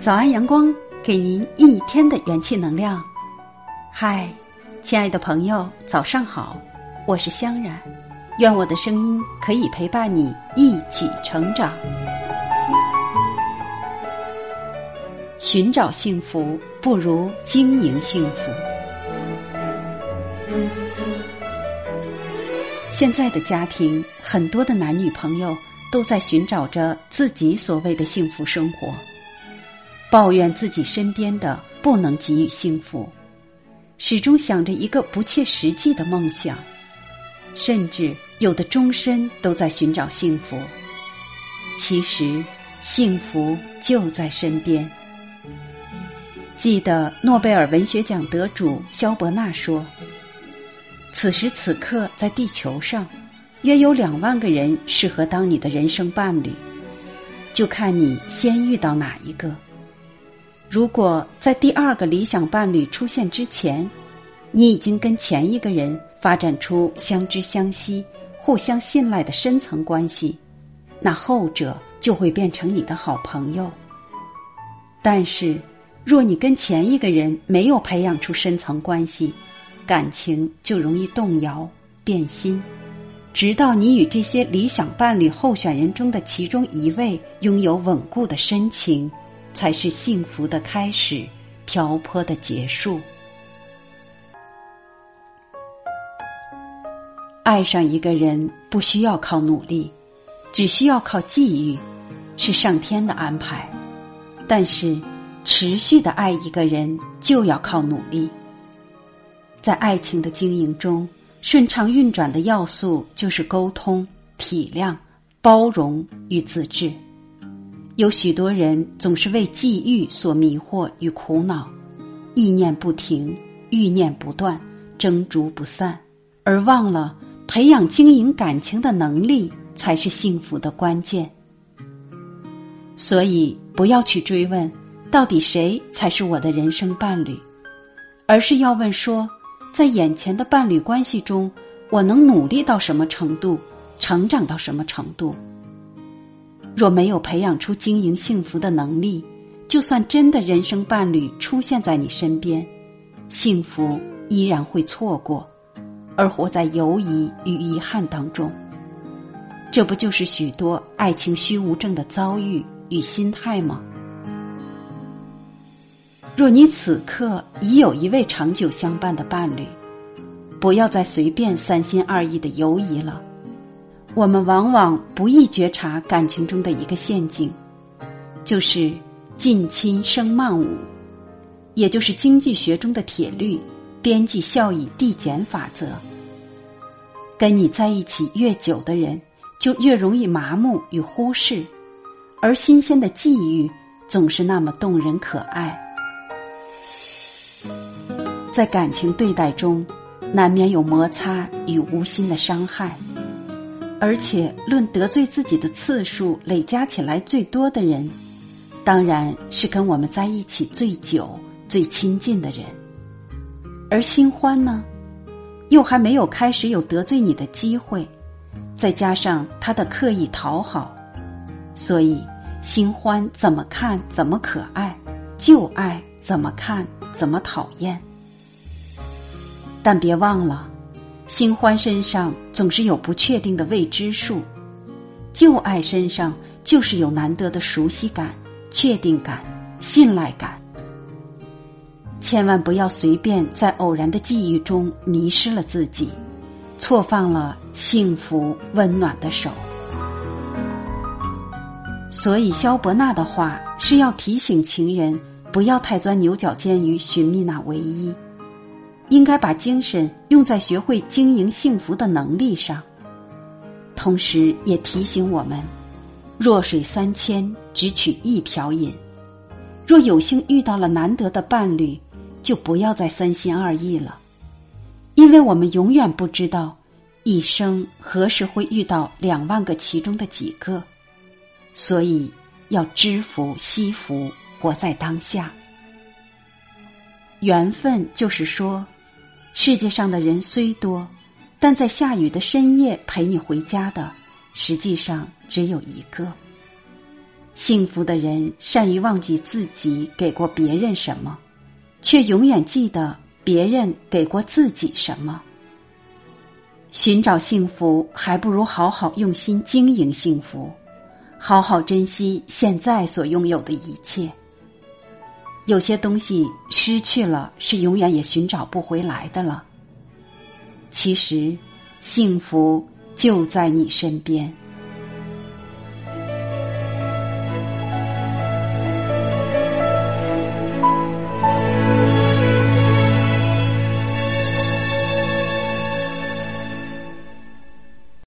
早安，阳光，给您一天的元气能量。嗨，亲爱的朋友，早上好，我是香然，愿我的声音可以陪伴你一起成长。寻找幸福不如经营幸福。现在的家庭，很多的男女朋友都在寻找着自己所谓的幸福生活。抱怨自己身边的不能给予幸福，始终想着一个不切实际的梦想，甚至有的终身都在寻找幸福。其实，幸福就在身边。记得诺贝尔文学奖得主肖伯纳说：“此时此刻，在地球上，约有两万个人适合当你的人生伴侣，就看你先遇到哪一个。”如果在第二个理想伴侣出现之前，你已经跟前一个人发展出相知相惜、互相信赖的深层关系，那后者就会变成你的好朋友。但是，若你跟前一个人没有培养出深层关系，感情就容易动摇、变心，直到你与这些理想伴侣候选人中的其中一位拥有稳固的深情。才是幸福的开始，漂泊的结束。爱上一个人不需要靠努力，只需要靠际遇，是上天的安排。但是，持续的爱一个人就要靠努力。在爱情的经营中，顺畅运转的要素就是沟通、体谅、包容与自制。有许多人总是为际遇所迷惑与苦恼，意念不停，欲念不断，争逐不散，而忘了培养经营感情的能力才是幸福的关键。所以，不要去追问到底谁才是我的人生伴侣，而是要问说，在眼前的伴侣关系中，我能努力到什么程度，成长到什么程度。若没有培养出经营幸福的能力，就算真的人生伴侣出现在你身边，幸福依然会错过，而活在犹疑与遗憾当中。这不就是许多爱情虚无症的遭遇与心态吗？若你此刻已有一位长久相伴的伴侣，不要再随便三心二意的犹疑了。我们往往不易觉察感情中的一个陷阱，就是近亲生慢五，也就是经济学中的铁律——边际效益递减法则。跟你在一起越久的人，就越容易麻木与忽视，而新鲜的际遇总是那么动人可爱。在感情对待中，难免有摩擦与无心的伤害。而且，论得罪自己的次数累加起来最多的人，当然是跟我们在一起最久、最亲近的人。而新欢呢，又还没有开始有得罪你的机会，再加上他的刻意讨好，所以新欢怎么看怎么可爱，旧爱怎么看怎么讨厌。但别忘了。新欢身上总是有不确定的未知数，旧爱身上就是有难得的熟悉感、确定感、信赖感。千万不要随便在偶然的记忆中迷失了自己，错放了幸福温暖的手。所以，萧伯纳的话是要提醒情人不要太钻牛角尖于寻觅那唯一。应该把精神用在学会经营幸福的能力上，同时也提醒我们：弱水三千，只取一瓢饮。若有幸遇到了难得的伴侣，就不要再三心二意了，因为我们永远不知道一生何时会遇到两万个其中的几个，所以要知福惜福，活在当下。缘分就是说。世界上的人虽多，但在下雨的深夜陪你回家的，实际上只有一个。幸福的人善于忘记自己给过别人什么，却永远记得别人给过自己什么。寻找幸福，还不如好好用心经营幸福，好好珍惜现在所拥有的一切。有些东西失去了，是永远也寻找不回来的了。其实，幸福就在你身边。